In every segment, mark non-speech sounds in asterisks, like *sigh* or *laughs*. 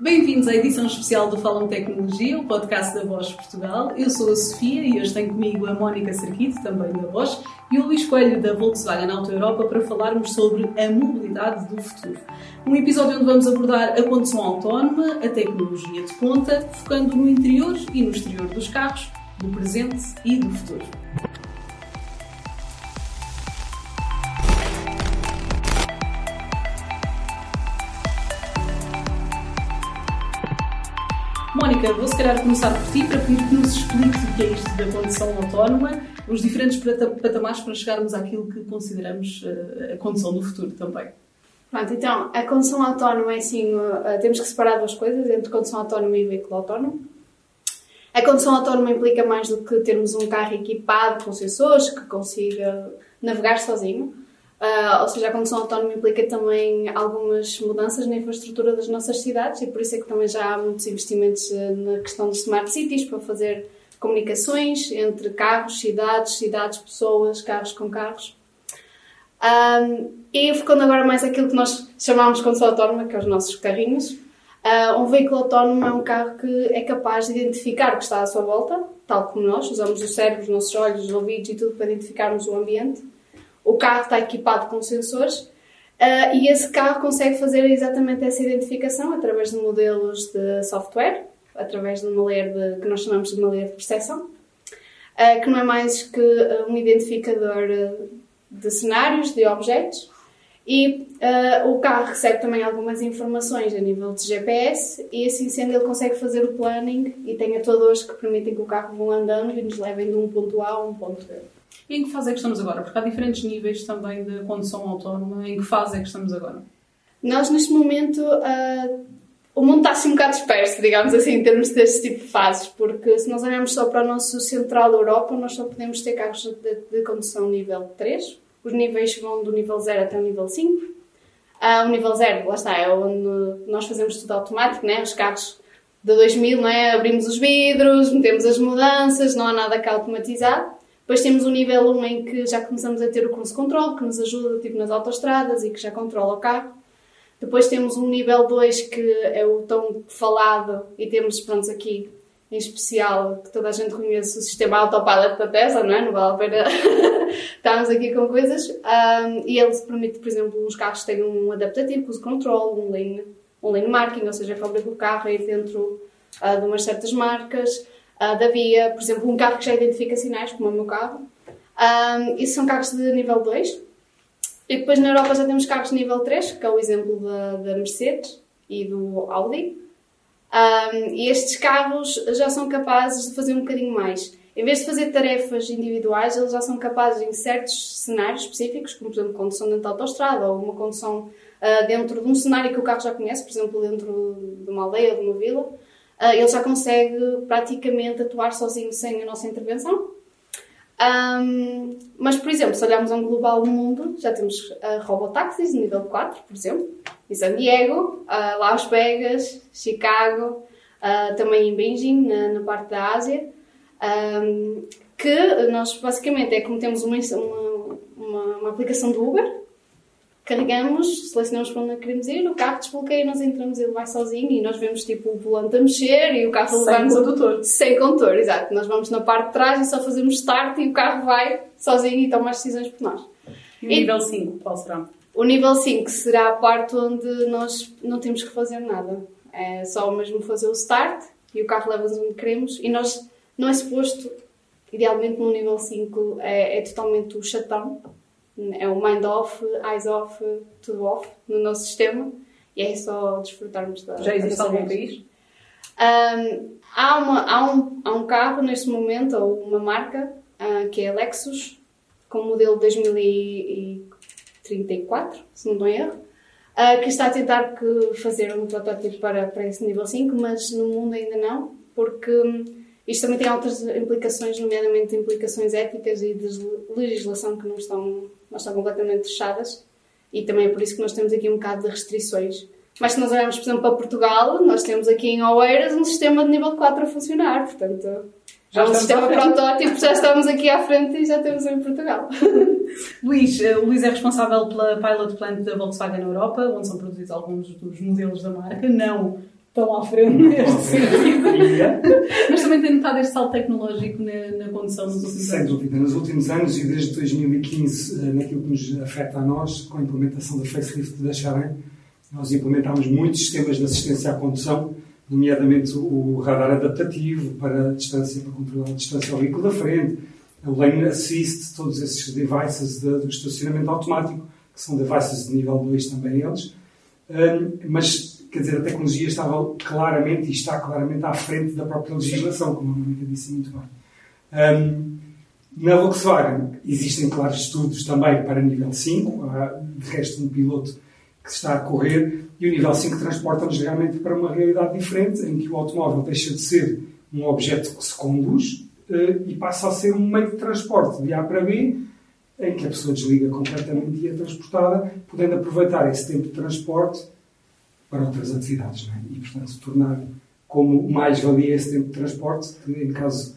Bem-vindos à edição especial do Falam Tecnologia, o podcast da Voz Portugal. Eu sou a Sofia e hoje tenho comigo a Mónica Serquito, também da Voz, e o Luís Coelho da Volkswagen Auto Europa para falarmos sobre a mobilidade do futuro. Um episódio onde vamos abordar a condução autónoma, a tecnologia de ponta, focando no interior e no exterior dos carros, do presente e do futuro. Vou se calhar começar por ti para pedir que nos explique o que é isto da condução autónoma, os diferentes patamares para chegarmos àquilo que consideramos eh, a condução do futuro também. Pronto, então, a condução autónoma é assim, uh, temos que separar duas coisas, entre condução autónoma e veículo autónomo. A condução autónoma implica mais do que termos um carro equipado com sensores que consiga navegar sozinho. Uh, ou seja, a condução autónoma implica também algumas mudanças na infraestrutura das nossas cidades e por isso é que também já há muitos investimentos uh, na questão dos smart cities para fazer comunicações entre carros, cidades, cidades, pessoas, carros com carros. Um, e focando agora mais aquilo que nós chamamos de condução autónoma, que é os nossos carrinhos. Uh, um veículo autónomo é um carro que é capaz de identificar o que está à sua volta, tal como nós, usamos o cérebro, os nossos olhos, os ouvidos e tudo para identificarmos o ambiente o carro está equipado com sensores uh, e esse carro consegue fazer exatamente essa identificação através de modelos de software, através de uma layer de, que nós chamamos de uma layer de percepção, uh, que não é mais que um identificador de cenários, de objetos, e uh, o carro recebe também algumas informações a nível de GPS e assim sendo ele consegue fazer o planning e tem atuadores que permitem que o carro vá andando e nos levem de um ponto A a um ponto B. E em que fase é que estamos agora? Porque há diferentes níveis também de condução autónoma. Em que fase é que estamos agora? Nós, neste momento, uh, o mundo está assim um bocado disperso, digamos assim, em termos deste tipo de fases, porque se nós olharmos só para o nosso Central Europa, nós só podemos ter carros de, de condução nível 3. Os níveis vão do nível 0 até o nível 5. Uh, ah, o nível 0, lá está, é onde nós fazemos tudo automático, né? os carros de 2000, não é? abrimos os vidros, metemos as mudanças, não há nada cá automatizado. Depois temos o nível 1 em que já começamos a ter o cruise control, que nos ajuda tipo, nas autostradas e que já controla o carro. Depois temos um nível 2 que é o tão falado e temos, pronto, aqui em especial, que toda a gente conhece o sistema autopilot da Tesla, não é? Não vale a pena *laughs* estarmos aqui com coisas. Um, e ele permite, por exemplo, os carros terem um adaptativo, cruise control, um lane, um lane marking, ou seja, fabrica o carro ir dentro uh, de umas certas marcas uh, da via, por exemplo, um carro que já identifica sinais, como é o meu carro. Um, isso são carros de nível 2. E depois na Europa já temos carros de nível 3, que é o exemplo da, da Mercedes e do Audi. Um, e estes carros já são capazes de fazer um bocadinho mais. Em vez de fazer tarefas individuais, eles já são capazes em certos cenários específicos, como por exemplo condução dentro da autostrada ou uma condução uh, dentro de um cenário que o carro já conhece, por exemplo dentro de uma aldeia, de uma vila, uh, ele já consegue praticamente atuar sozinho sem a nossa intervenção. Um, mas, por exemplo, se olharmos a um global do mundo, já temos uh, robotáxis nível 4, por exemplo, em San Diego, uh, Las Vegas, Chicago, uh, também em Beijing, na, na parte da Ásia, um, que nós basicamente é como temos uma, uma, uma aplicação do Uber, carregamos, selecionamos para onde queremos ir, o carro desbloqueia, nós entramos, ele vai sozinho e nós vemos tipo o volante a mexer e o carro sem condutor. Sem condutor, exato. Nós vamos na parte de trás e só fazemos start e o carro vai sozinho e toma as decisões por nós. E o nível 5, qual será? O nível 5 será a parte onde nós não temos que fazer nada. É só mesmo fazer o start e o carro leva-nos onde queremos e nós não é suposto, idealmente no nível 5 é, é totalmente o chatão é o mind off, eyes off, tudo off no nosso sistema e é só desfrutarmos da. Já existe algum país? Um, há, uma, há, um, há um carro neste momento, ou uma marca, uh, que é a Lexus, com o modelo 2034, se não estou em erro, uh, que está a tentar que fazer um protótipo para, para esse nível 5, mas no mundo ainda não, porque isto também tem outras implicações, nomeadamente implicações éticas e de legislação que não estão, não estão completamente fechadas. E também é por isso que nós temos aqui um bocado de restrições. Mas se nós olharmos, por exemplo, para Portugal, nós temos aqui em Oeiras um sistema de nível 4 a funcionar. Portanto, já é um sistema protótipo, já estamos aqui à frente e já temos em Portugal. *laughs* Luís, eh, o Luís é responsável pela Pilot Plant da Volkswagen na Europa, onde são produzidos alguns dos modelos da marca, não estão à frente neste sentido. *laughs* Mas também tem notado este salto tecnológico na, na condução nos últimos Sem dúvida. Nos últimos anos e desde 2015, eh, naquilo que nos afeta a nós, com a implementação da facelift da Xarém, nós implementámos muitos sistemas de assistência à condução, nomeadamente o radar adaptativo para a distância, para controlar a distância ao veículo da frente, o lane assist, todos esses devices de, do estacionamento automático, que são devices de nível 2 também eles. Um, mas, quer dizer, a tecnologia estava claramente e está claramente à frente da própria legislação, como a Mónica disse muito bem. Um, na Volkswagen existem, claro, estudos também para nível 5, há de resto um piloto que está a correr, e o nível 5 transporta-nos realmente para uma realidade diferente, em que o automóvel deixa de ser um objeto que se conduz uh, e passa a ser um meio de transporte de A para B, em que a pessoa desliga completamente e é transportada, podendo aproveitar esse tempo de transporte para outras atividades. É? E, portanto, tornar como mais-valia esse tempo de transporte, que em caso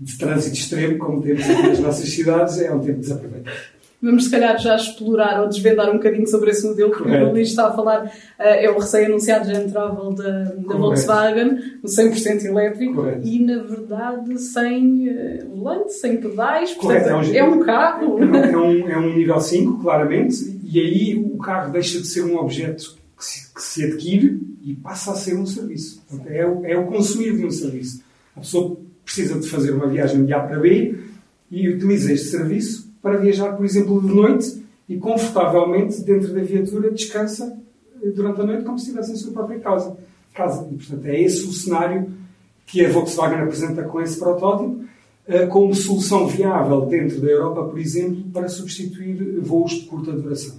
de trânsito extremo, como temos aqui nas nossas cidades, é um tempo desaproveitado. Vamos, se calhar, já explorar ou desvendar um bocadinho sobre esse modelo, porque Correto. o Luís está a falar, uh, é o recém-anunciado Gen Travel da, da Volkswagen, o 100% elétrico, Correto. e, na verdade, sem uh, volante, sem pedais, portanto, é, um, é um carro. É um, é, um, é um nível 5, claramente, e aí o carro deixa de ser um objeto que se, que se adquire e passa a ser um serviço. Portanto, é, o, é o consumir de um serviço. A pessoa precisa de fazer uma viagem de A para B e utiliza este serviço para viajar, por exemplo, de noite e confortavelmente dentro da viatura descansa durante a noite como se estivesse em sua própria casa. casa. E, portanto, é esse o cenário que a Volkswagen apresenta com esse protótipo como solução viável dentro da Europa, por exemplo, para substituir voos de curta duração.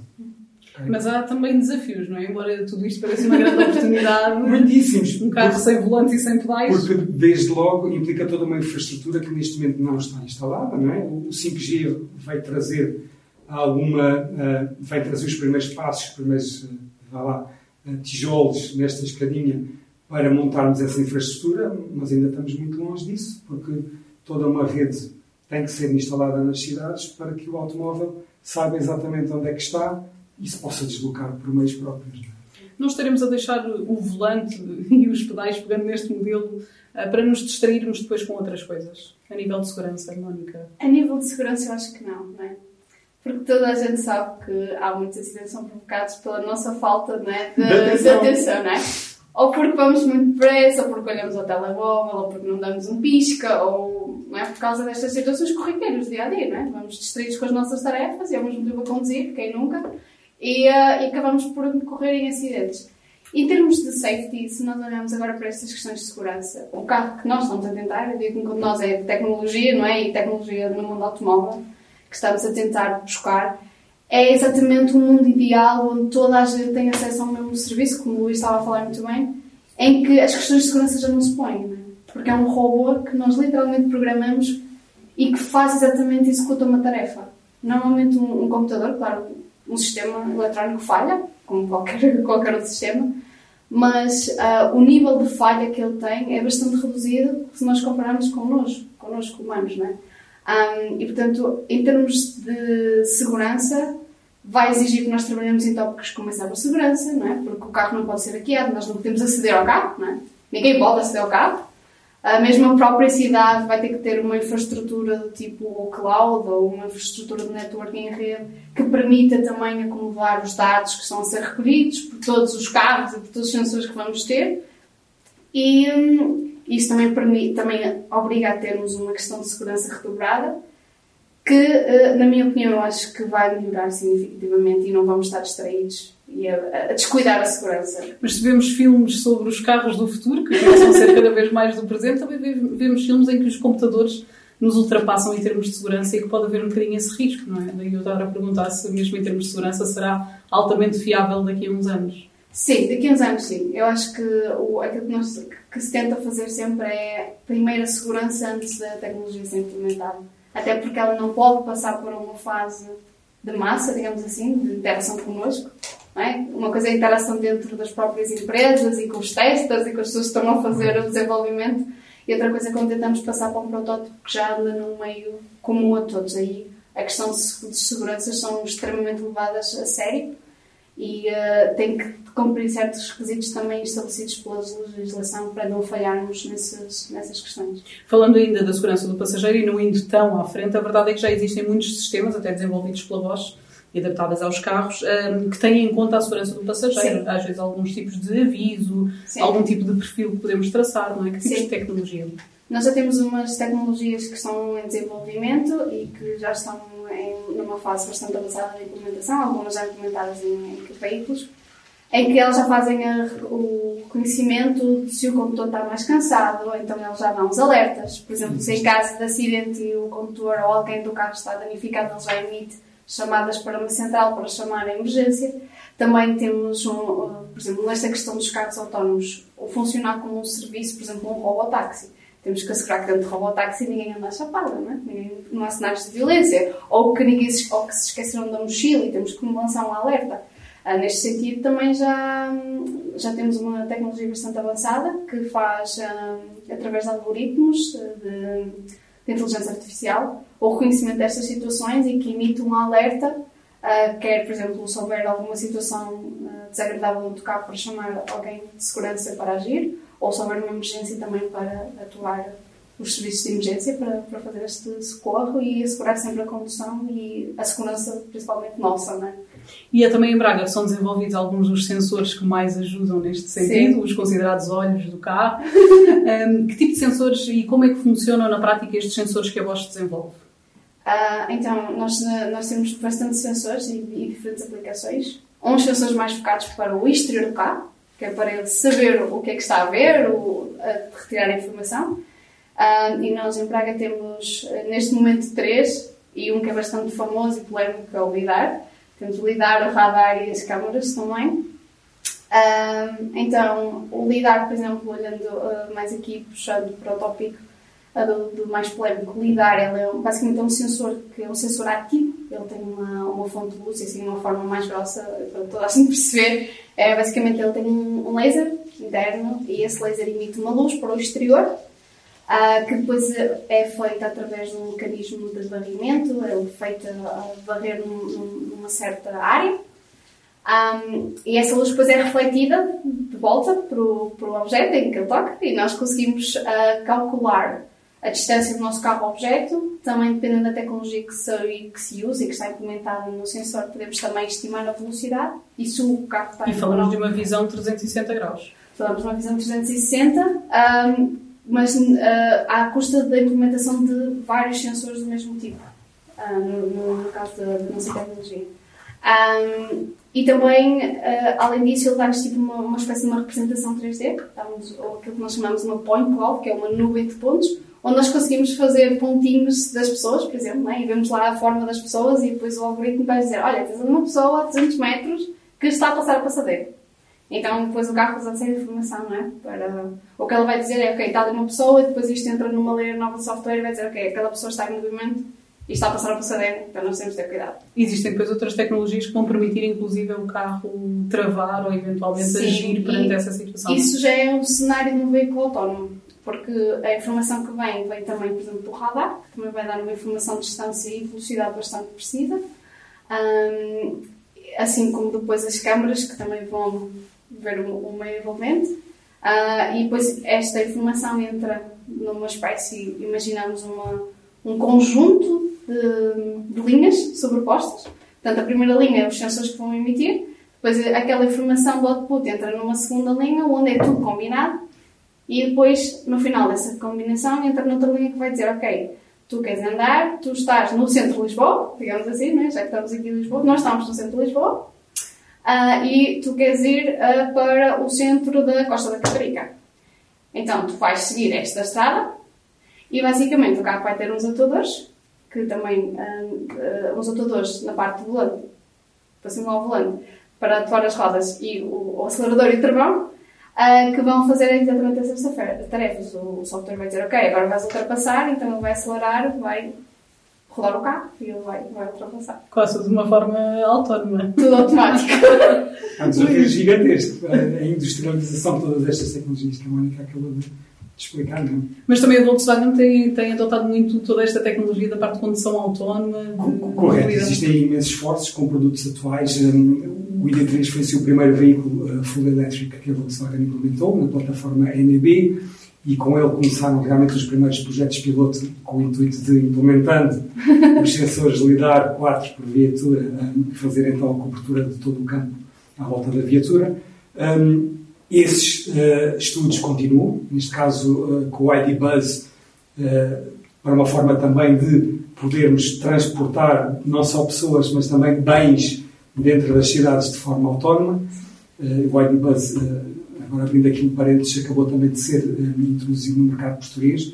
Mas há também desafios, não é? Embora tudo isto pareça uma grande oportunidade. *laughs* Muitíssimos. Um carro sem volante e sem pedais. Porque, desde logo, implica toda uma infraestrutura que neste momento não está instalada, não é? O 5G vai trazer alguma. Uh, vai trazer os primeiros passos, os primeiros, uh, vá lá, uh, tijolos nesta escadinha para montarmos essa infraestrutura, mas ainda estamos muito longe disso, porque toda uma rede tem que ser instalada nas cidades para que o automóvel saiba exatamente onde é que está e se possa deslocar por meios próprios. Não estaremos a deixar o volante e os pedais pegando neste modelo uh, para nos distrairmos depois com outras coisas, a nível de segurança, Mónica? A nível de segurança, eu acho que não, não é? Porque toda a gente sabe que há muitos acidentes que são provocados pela nossa falta não é? de, de, atenção. de atenção, não é? Ou porque vamos muito depressa, ou porque olhamos ao telemóvel, ou porque não damos um pisca, ou não é? por causa destas situações corriqueiras do dia a dia, não é? Vamos distraídos com as nossas tarefas e ao mesmo tempo a conduzir, quem nunca? E, uh, e acabamos por correr em acidentes. Em termos de safety, se nós olharmos agora para estas questões de segurança, o carro que nós estamos a tentar, eu digo que nós é tecnologia, não é? E tecnologia no mundo automóvel, que estamos a tentar buscar, é exatamente um mundo ideal onde toda a gente tem acesso ao mesmo serviço, como o Luís estava a falar muito bem, em que as questões de segurança já não se põem, é? Porque é um robô que nós literalmente programamos e que faz exatamente, executa uma tarefa. Normalmente um, um computador, claro, um sistema eletrónico falha, como qualquer, *laughs* qualquer outro sistema, mas uh, o nível de falha que ele tem é bastante reduzido se nós compararmos connosco, connosco humanos, não é? Um, e, portanto, em termos de segurança, vai exigir que nós trabalhemos em tópicos como a cibersegurança, não é? Porque o carro não pode ser hackeado, nós não podemos aceder ao carro, não é? Ninguém pode aceder ao carro. A mesma própria cidade vai ter que ter uma infraestrutura do tipo cloud ou uma infraestrutura de networking em rede que permita também acumular os dados que estão a ser recolhidos por todos os carros e por todos os sensores que vamos ter. E hum, isso também, permite, também obriga a termos uma questão de segurança redobrada que, uh, na minha opinião, acho que vai melhorar significativamente e não vamos estar distraídos e a, a, descuidar a segurança. Mas se vemos filmes sobre os carros do futuro, que começam a ser cada vez mais do presente, também vemos filmes em que os computadores nos ultrapassam em termos de segurança e que pode haver um bocadinho esse risco, não é? Daí eu estava a perguntar se, mesmo em termos de segurança, será altamente fiável daqui a uns anos. Sim, daqui a uns anos sim. Eu acho que o, aquilo que, nós, que se tenta fazer sempre é primeiro a segurança antes da tecnologia ser implementada. Até porque ela não pode passar por uma fase de massa, digamos assim, de interação connosco. É? Uma coisa é a interação dentro das próprias empresas e com os testes e com as pessoas que estão a fazer o desenvolvimento. E outra coisa é quando tentamos passar para um protótipo que já anda num meio comum a todos. Aí a questão de segurança são extremamente levadas a sério e uh, tem que cumprir certos requisitos também estabelecidos pela legislação para não falharmos nessas, nessas questões. Falando ainda da segurança do passageiro e não indo tão à frente, a verdade é que já existem muitos sistemas, até desenvolvidos pela Bosch, e adaptadas aos carros, um, que têm em conta a segurança do passageiro. Sim. Às vezes alguns tipos de aviso, Sim. algum tipo de perfil que podemos traçar, não é? Que tipos Sim. de tecnologia? Nós já temos umas tecnologias que estão em desenvolvimento e que já estão em, numa fase bastante avançada de implementação, algumas já implementadas em, em veículos, em que elas já fazem a, o conhecimento de se o condutor está mais cansado, então eles já dão os alertas. Por exemplo, se em caso de acidente o condutor ou alguém do carro está danificado, ele já emite chamadas para uma central para chamar a emergência. Também temos, um, por exemplo, nesta questão dos carros autónomos, o funcionar como um serviço, por exemplo, um robotáxi. Temos que assegurar que dentro do robotáxi ninguém anda a chapada, não é? Não há sinais de violência. Ou que, ninguém se, ou que se esqueceram da mochila e temos que lançar um alerta. Ah, neste sentido, também já, já temos uma tecnologia bastante avançada que faz, ah, através de algoritmos de, de inteligência artificial, o reconhecimento destas situações e que emite um alerta, uh, quer, por exemplo, se houver alguma situação uh, desagradável no carro para chamar alguém de segurança para agir, ou se houver uma emergência também para atuar os serviços de emergência para, para fazer este socorro e assegurar sempre a condução e a segurança, principalmente nossa, não é? E é também em Braga que são desenvolvidos alguns dos sensores que mais ajudam neste sentido, Sim. os considerados olhos do carro. *laughs* um, que tipo de sensores e como é que funcionam na prática estes sensores que a Bosch desenvolve? Uh, então, nós, nós temos bastante sensores e, e, diferentes aplicações. Uns sensores mais focados para o exterior do carro, que é para ele saber o que é que está a ver, a retirar a informação. Uh, e nós em Braga temos, neste momento, três, e um que é bastante famoso e polémico, que é o LIDAR. Temos o LIDAR, o radar e as câmaras também. Uh, então, o LIDAR, por exemplo, olhando uh, mais aqui, puxando para o tópico do, do, mais polémico, LIDAR, ele é basicamente é um sensor que é um sensor ativo, ele tem uma, uma fonte de luz e assim uma forma mais grossa para toda a gente *laughs* perceber. É, basicamente ele tem um, um laser interno e esse laser emite uma luz para o exterior Uh, que depois é feita através de um mecanismo de varrimento, é feita a varrer num, numa certa área. Um, e essa luz depois é refletida de volta para o, para o objeto em que ele toca e nós conseguimos uh, calcular a distância do nosso carro-objeto, também dependendo da tecnologia que se, que se usa e que está implementada no sensor, podemos também estimar a velocidade e se o carro está E falamos de uma visão 360 graus. Falamos de uma visão 360, um, mas uh, à custa da implementação de vários sensores do mesmo tipo, uh, no, no, caso da, tecnologia. Um, e também, uh, além disso, ele dá-nos tipo uma, uma espécie de uma representação 3D, dá-nos aquilo que nós chamamos uma point cloud, que é uma nuvem de pontos, onde nós conseguimos fazer pontinhos das pessoas, por exemplo, né? e vemos lá a forma das pessoas e depois o algoritmo vai dizer, olha, tens uma pessoa a 200 metros que está a passar a passadeira. Então depois o carro usa essa informação, não é? Para... O que ele vai dizer é, ok, está ali uma pessoa e depois isto entra numa layer nova de software e vai dizer, ok, aquela pessoa está em movimento e está a passar a passadeira, então nós temos de ter cuidado. Existem depois outras tecnologias que vão permitir, inclusive, o carro travar ou eventualmente Sim, agir perante essa situação. Isso já é um cenário de um veículo autónomo, porque a informação que vem, vem também, por exemplo, do radar, que também vai dar uma informação de distância e velocidade bastante precisa, um, assim como depois as câmaras, que também vão ver o, o meio envolvente. Uh, e depois esta informação entra numa espécie, imaginamos uma, um conjunto de, de, linhas sobrepostas. Portanto, a primeira linha é os sensores que vão emitir, depois aquela informação do output entra numa segunda linha, onde é tudo combinado, e depois, no final dessa combinação, entra noutra linha que vai dizer, ok, tu queres andar, tu estás no centro de Lisboa, digamos assim, né? já que estamos aqui em Lisboa, nós estamos no centro de Lisboa, uh, e tu queres ir uh, para o centro da Costa da Caparica. Então, tu vais seguir esta estrada e basicamente o carro vai ter uns atuadores, que também, uh, uns atuadores na parte do volante, para cima ao volante, para atuar as rodas e o, o acelerador e o travão, uh, que vão fazer exatamente essas tarefas. O software vai dizer, ok, agora vais ultrapassar, então ele vai acelerar, vai rodar o carro e ele vai, vai ultrapassar. Quase de uma forma autónoma. *laughs* Tudo automático. Há um desafio gigantesco a industrialização de todas estas tecnologias que a Mónica acabou de explicar, não é? Mas também a Volkswagen tem, tem adotado muito toda esta tecnologia da parte de condução autónoma. De, Correto, existem imensos esforços com produtos atuais. O ID3 foi o primeiro veículo uh, full electric que a Volkswagen implementou na plataforma NEB e com ele começaram realmente os primeiros projetos piloto com o intuito de, implementando *laughs* os sensores LIDAR 4 por viatura, fazer então a cobertura de todo o campo à volta da viatura. Um, esses uh, estudos continuam, neste caso uh, com o ID Buzz, uh, para uma forma também de podermos transportar não só pessoas, mas também bens dentro das cidades de forma autónoma. o ID Buzz agora abrindo aqui um parênteses, acabou também de ser introduzido no mercado português.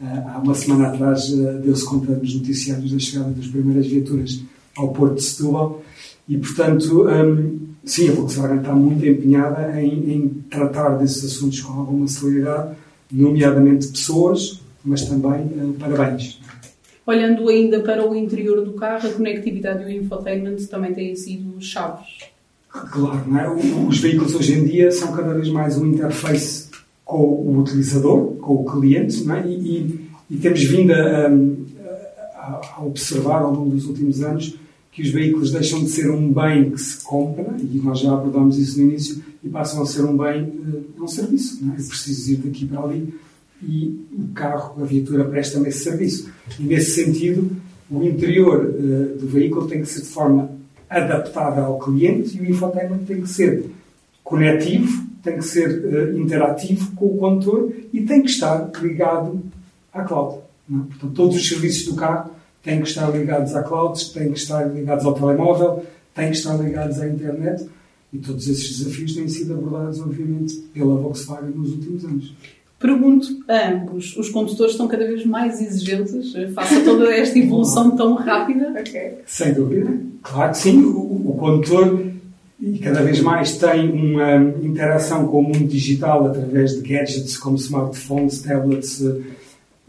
Há uma semana atrás deu-se conta nos noticiários da chegada das primeiras viaturas ao Porto de Setúbal e, portanto, um, sim, a Volkswagen está muito empenhada em, em tratar desses assuntos com alguma celeridade, nomeadamente pessoas, mas também uh, para bens. Olhando ainda para o interior do carro, a conectividade e o infotainment também têm sido chaves. Claro, não é? Os veículos hoje em dia são cada vez mais um interface com o utilizador, com o cliente, é? e, e, e temos vindo a, a, a, observar ao longo dos últimos anos que os veículos deixam de ser um bem que se compra, e nós já abordámos isso no início, e passam a ser um bem, uh, um serviço. Não é? Eu preciso ir daqui para ali e o carro, a viatura, presta-me esse serviço. E nesse sentido, o interior uh, do veículo tem que ser de forma adaptada ao cliente e o infotainment tem que ser conectivo, tem que ser uh, interativo com o condutor e tem que estar ligado à cloud. É? Portanto, todos os serviços do carro têm que estar ligados à cloud, têm que estar ligados ao telemóvel, têm que estar ligados à internet e todos esses desafios têm sido abordados, obviamente, pela Volkswagen nos últimos anos. Pergunto a ambos, os condutores estão cada vez mais exigentes face a toda esta evolução tão rápida? *laughs* Okay. Sem dúvida. Claro que sim. O, o condutor e cada vez mais tem uma interação com o mundo digital através de gadgets como smartphones, tablets eh,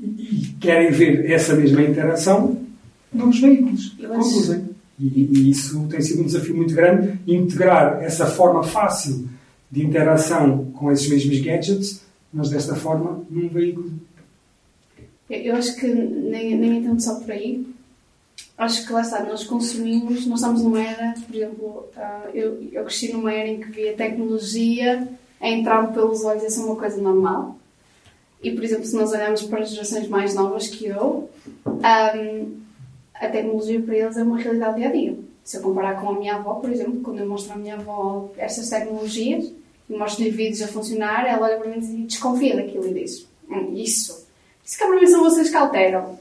e querem ver essa mesma interação nos veículos que conduzem. E, e, isso tem sido um desafio muito grande, integrar essa forma fácil de interação com esses mesmos gadgets mas desta forma, num veículo. Eu acho que nem, nem é tanto só por aí. Acho que lá está, nós consumimos, nós estamos numa era, por exemplo, uh, eu, eu cresci numa era em que via tecnologia a entrar pelos olhos e ser uma coisa normal. E, por exemplo, se nós olharmos para as gerações mais novas que eu, um, a tecnologia para eles é uma realidade dia a dia. Se eu comparar com a minha avó, por exemplo, quando eu mostro à minha avó estas tecnologias, e mostro-lhe vídeos a funcionar, ela olha para mim e desconfia daquilo e diz: hum, Isso. Isso que para mim são vocês que alteram.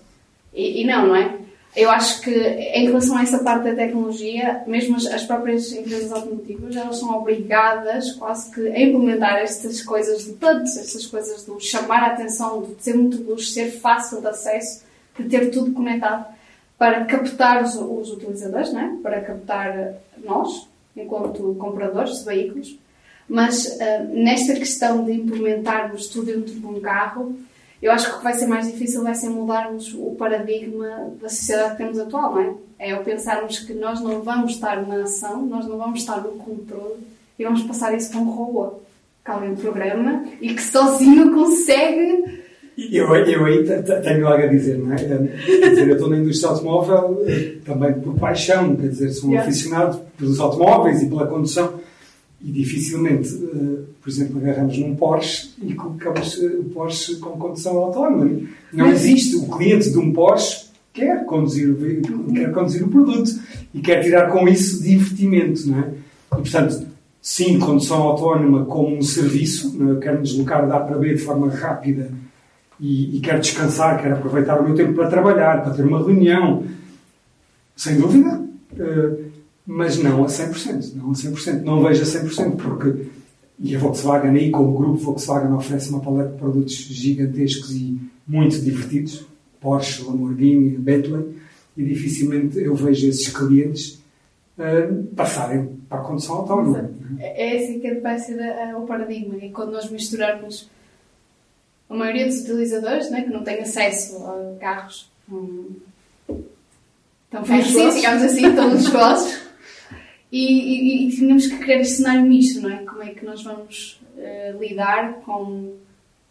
E, e, não, não é? Eu acho que em relação a essa parte da tecnologia, mesmo as, as próprias empresas automotivas, elas são obrigadas quase que a implementar estas coisas de todas estas coisas de chamar a atenção, de ter muito luz, ser fácil de acesso, de ter tudo conectado para captar os, os utilizadores, não é? para captar nós, enquanto compradores de veículos, mas uh, nesta questão de implementarmos tudo dentro de um carro, eu acho que o que vai ser mais difícil vai ser mudarmos o paradigma da sociedade que temos atual, não é? É o pensarmos que nós não vamos estar na ação, nós não vamos estar no controle e vamos passar isso para um robô que alguém programa e que sozinho consegue. Eu, eu aí tenho algo a dizer, não é? Quer dizer, eu estou na indústria automóvel eh, também por paixão, quer dizer, sou um yeah. aficionado pelos automóveis e pela condução e dificilmente, uh, por exemplo, agarramos num Porsche e colocamos uh, o Porsche com condução autónoma. Não existe. O cliente de um Porsche quer conduzir o, quer conduzir o produto e quer tirar com isso divertimento, não é? E, portanto, sim, condução autónoma como um serviço, não é? eu quero me deslocar da A para B de forma rápida e, e quero descansar, quero aproveitar o meu tempo para trabalhar, para ter uma reunião, sem dúvida. Uh, mas não a 100%. Não a 100%. Não vejo a 100%, porque e a Volkswagen aí, como grupo Volkswagen, oferece uma paleta de produtos gigantescos e muito divertidos. Porsche, Lamborghini, Bentley. E dificilmente eu vejo esses clientes uh, passarem para a condução autónoma. É, é assim que vai ser o paradigma. E quando nós misturarmos a maioria dos utilizadores né, que não têm acesso a carros um, tão fancy, digamos assim, tão luxuosos, e, e, e, tínhamos que criar este cenário misto, não é? Como é que nós vamos uh, lidar com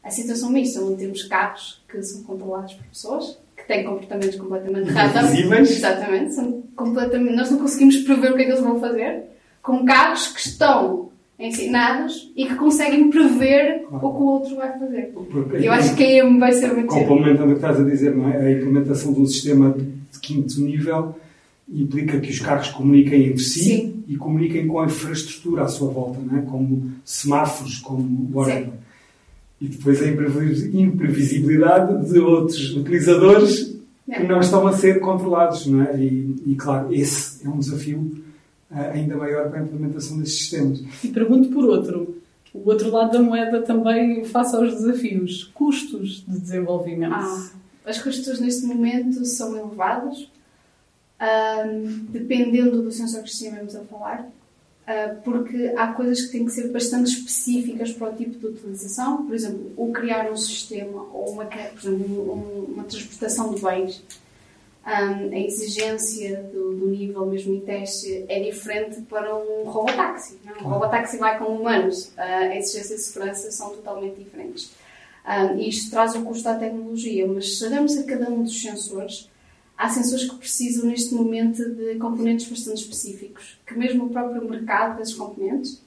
a situação mista, onde temos carros que são controlados por pessoas, que têm comportamentos completamente random. Invisíveis. Exatamente. São completamente, nós não conseguimos prever o que é que eles vão fazer. com carros que estão ensinados e que conseguem prever Claro. o que o outro vai fazer. Porque Eu acho que aí vai ser muito. Complementando o que estás a dizer, não é? a implementação de um sistema de quinto nível implica que os carros comuniquem entre si Sim. e comuniquem com a infraestrutura à sua volta, não é? como semáforos, como whatever. E depois a imprevis- imprevisibilidade de outros utilizadores É. que não estão a ser controlados. Não é? e, e, claro, esse é um desafio ainda maior para a implementação desses sistemas. E pergunto por outro. O outro lado da moeda também face aos desafios. Custos de desenvolvimento. Ah, as custos neste momento são elevados, ahm, dependendo do sensor que estivemos a falar, ah, porque há coisas que têm que ser bastante específicas para o tipo de utilização. Por exemplo, o criar um sistema ou uma, por exemplo, um- uma transportação de bens, ahm, a exigência do, do nível mesmo em teste é diferente para um robotáxi. não é? Um Claro. robotáxi vai com humanos, ah, a exigência de segurança são totalmente diferentes. Um, e isto traz o custo à tecnologia, mas se olharmos a cada um dos sensores, há sensores que precisam neste momento de componentes bastante específicos, que mesmo o próprio mercado desses componentes,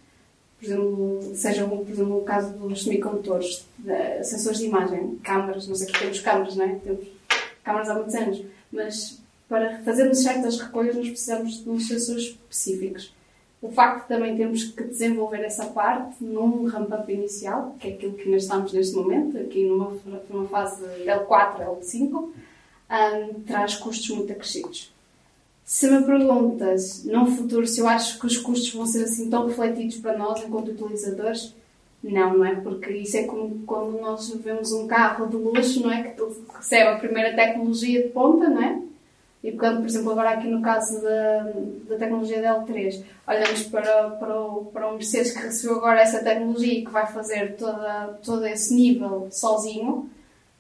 por exemplo, seja um, por exemplo, o caso dos semicondutores, de, sensores de imagem, câmaras, nós aqui temos câmaras, não é? Temos câmaras há muitos anos, mas para fazermos certas recolhas nós precisamos de uns sensores específicos. O facto de também termos que desenvolver essa parte num ramp-up inicial, que é aquilo que nós estamos neste momento, aqui numa, numa fase L4, L5, um, traz custos muito acrescidos. Se me perguntas, num futuro, se eu acho que os custos vão ser assim tão refletidos para nós enquanto utilizadores, não, não é? Porque isso é como quando nós vemos um carro de luxo, não é? Que recebe a primeira tecnologia de ponta, não é? E quando, por exemplo, agora aqui no caso da, da tecnologia da L3, olhamos para, para, o, para o Mercedes que recebeu agora essa tecnologia e que vai fazer toda, todo esse nível sozinho,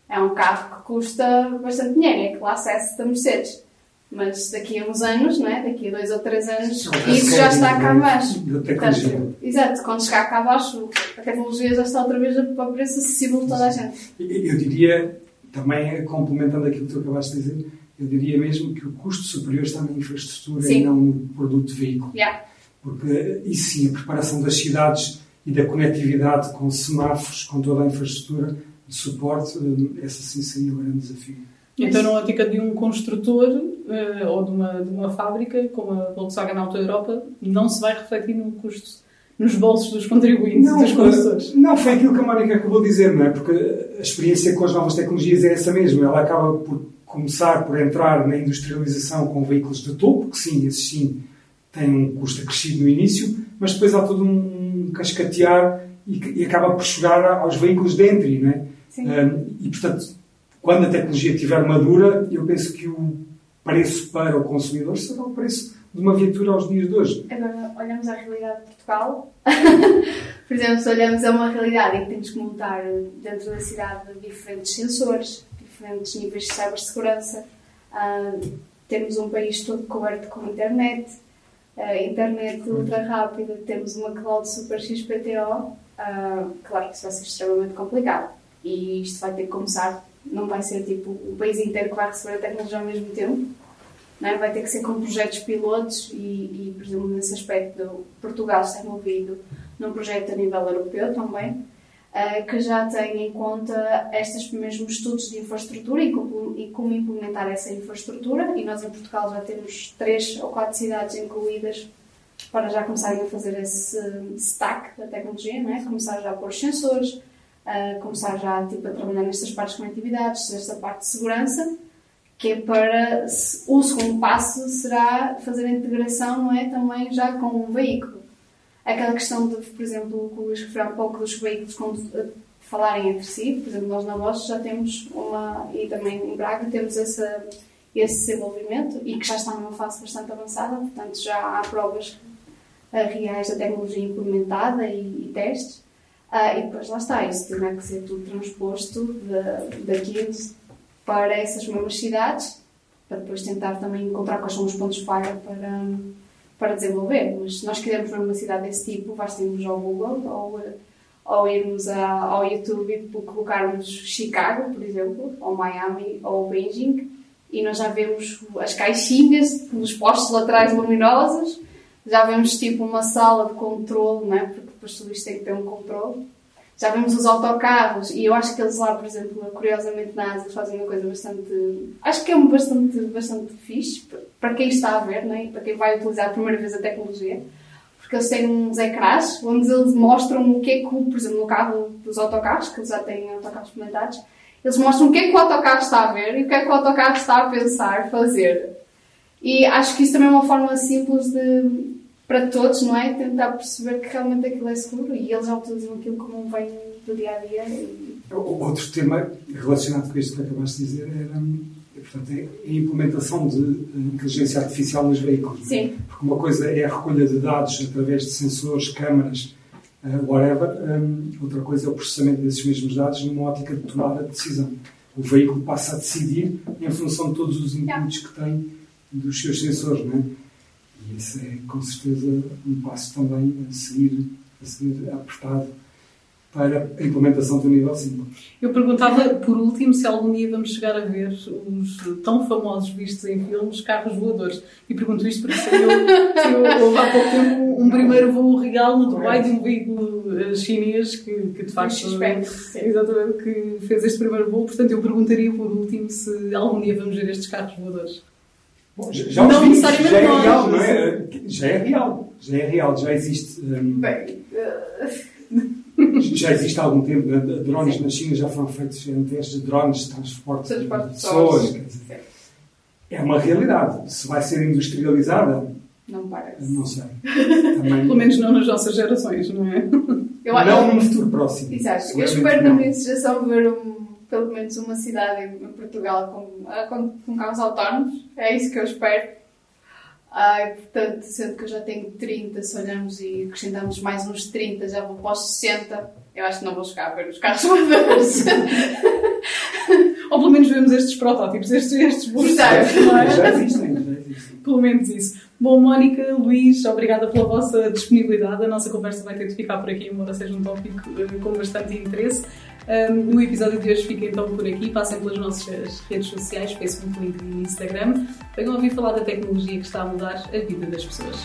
é um carro que custa bastante dinheiro, é classe S da Mercedes. Mas daqui a uns anos, não é? daqui a dois ou três anos, isso já está cá abaixo. Portanto, exato, quando chegar cá abaixo, a tecnologia já está outra vez a a preço acessível de toda a gente. Eu diria, também complementando aquilo que tu acabaste de dizer, eu diria mesmo que o custo superior está na infraestrutura Sim. e não no produto de veículo. Yeah. Porque, e sim, a preparação das cidades e da conectividade com semáforos, com toda a infraestrutura de suporte, eh, essa sim seria o grande desafio. Então, na ótica de um construtor eh, ou de uma, de uma fábrica, como a Volkswagen Auto Europa, não se vai refletir no custo, nos bolsos dos contribuintes, dos condutores. não, foi aquilo que a Mónica acabou de dizer, não é? Porque a experiência com as novas tecnologias é essa mesmo. Ela acaba por começar por entrar na industrialização com veículos de topo, que sim, esses sim têm um custo acrescido no início, mas depois há todo um cascatear e, e acaba por chegar aos veículos de entry, não é? Sim. Um, e, portanto, quando a tecnologia estiver madura, eu penso que o preço para o consumidor será o preço de uma viatura aos dias de hoje. Agora olhamos à realidade de Portugal. *laughs* Por exemplo, se olhamos a uma realidade em que temos que montar dentro da cidade diferentes sensores, diferentes níveis de cibersegurança, ah, temos um país todo coberto com internet, ah, internet ultra rápida, temos uma cloud super XPTO, ah, claro que isso vai ser extremamente complicado. E isto vai ter que começar, não vai ser tipo o país inteiro que vai receber a tecnologia ao mesmo tempo, é? vai ter que ser com projetos pilotos e, e por exemplo, nesse aspecto, Portugal está envolvido num projeto a nível europeu também, eh, que já tem em conta estes mesmos estudos de infraestrutura e como, implementar essa infraestrutura. E nós em Portugal já temos três ou quatro cidades incluídas para já começarem a fazer esse stack da tecnologia, não é? começar já a pôr sensores, eh, começar já tipo, a trabalhar nestas partes de conectividades, nesta parte de segurança que é para o segundo passo será fazer a integração não é? Também já com um veículo. Aquela questão de por exemplo que o Luís referiu há pouco dos veículos eh, falarem entre si. Por exemplo nós na Bosch já temos uma e também em Braga temos essa esse desenvolvimento e que já está numa fase bastante avançada. Portanto já há provas eh, reais da tecnologia implementada e, e testes. Ah, e depois lá está, isso terá que ser tudo transposto de, daqui para essas mesmas cidades, para depois tentar também encontrar quais são os pontos falha para, para desenvolver. Mas se nós quisermos ver uma cidade desse tipo, basta irmos ao Google ou, ou irmos a, ao YouTube e colocarmos Chicago, por exemplo, ou Miami ou Beijing, e nós já vemos as caixinhas, os postos laterais luminosos, Já vemos tipo uma sala de controle, né? porque depois tudo isto tem que ter um controle. Já vemos os autocarros e eu acho que eles lá, por exemplo, curiosamente na Ásia fazem uma coisa bastante. Acho que é bastante, bastante fixe para quem está a ver né? para quem vai utilizar a primeira vez a tecnologia. Porque eles têm uns ecrãs onde eles mostram o que é que, por exemplo, no carro dos autocarros, que eles já têm autocarros experimentados, eles mostram o que é que o autocarro está a ver e o que é que o autocarro está a pensar fazer. E acho que isso também é uma forma simples de, para todos, não é? Tentar perceber que realmente aquilo é seguro e eles utilizam aquilo como um bem do dia a dia. E... Outro tema relacionado com isto que acabaste de dizer era portanto, é a implementação de inteligência artificial nos veículos. Sim. Porque uma coisa é a recolha de dados através de sensores, câmaras, uh, whatever, um, outra coisa é o processamento desses mesmos dados numa ótica de tomar a decisão. O veículo passa a decidir em função de todos os inputs que tem dos seus sensores, não é? Esse é, com certeza, um passo também a seguir, a seguir apertado para a implementação do nível 5. Eu perguntava, por último, se algum dia vamos chegar a ver os tão famosos vistos em filmes carros voadores. E pergunto isto porque saiu, saiu houve há pouco tempo um primeiro voo real no Dubai de um veículo eh, chinês que, que de facto exatamente, que fez este primeiro voo. Portanto, eu perguntaria por último se algum dia vamos ver estes carros voadores. Bom, já, não vi, necessariamente já é real, não é? Já é real, já é real, já existe. Um... Bem, uh *laughs* já existe há algum tempo, né? drones Sim. na China já foram feitos em testes de drones de transporte, transporte de pessoas. É uma realidade. Se vai ser industrializada, não parece. Não sei. *laughs* Também... Pelo menos não nas nossas gerações, não é? Eu, não no futuro próximo. Exato. Eu espero na minha geração ver um, pelo menos uma cidade em Portugal com, com, com carros autónomos. É isso que eu espero. Ai, portanto, sendo que eu já tenho 30, se olharmos e acrescentamos mais uns 30, já vou para os 60, eu acho que não vou chegar a ver os carros *laughs* voadores. Ou pelo menos vemos estes protótipos, estes, estes voos. Já existem, já existem. Pelo menos isso. Bom, Mónica, Luís, obrigada pela vossa disponibilidade. A nossa conversa vai ter de ficar por aqui, embora seja um tópico uh, com bastante interesse. Um, o episódio de hoje fica então por aqui. Passem pelas nossas redes sociais, Facebook, LinkedIn e Instagram. Venham ouvir falar da tecnologia que está a mudar a vida das pessoas.